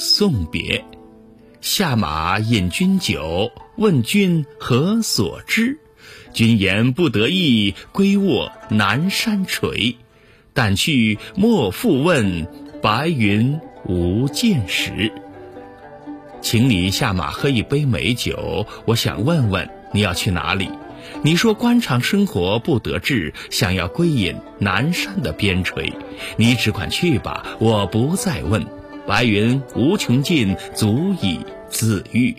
送别。下马饮君酒，问君何所之？君言不得意，归卧南山陲。但去莫复问，白云无见时。请你下马喝一杯美酒，我想问问你要去哪里？你说官场生活不得志，想要归隐南山的边陲，你只管去吧，我不再问。白云无穷尽，足以自愈。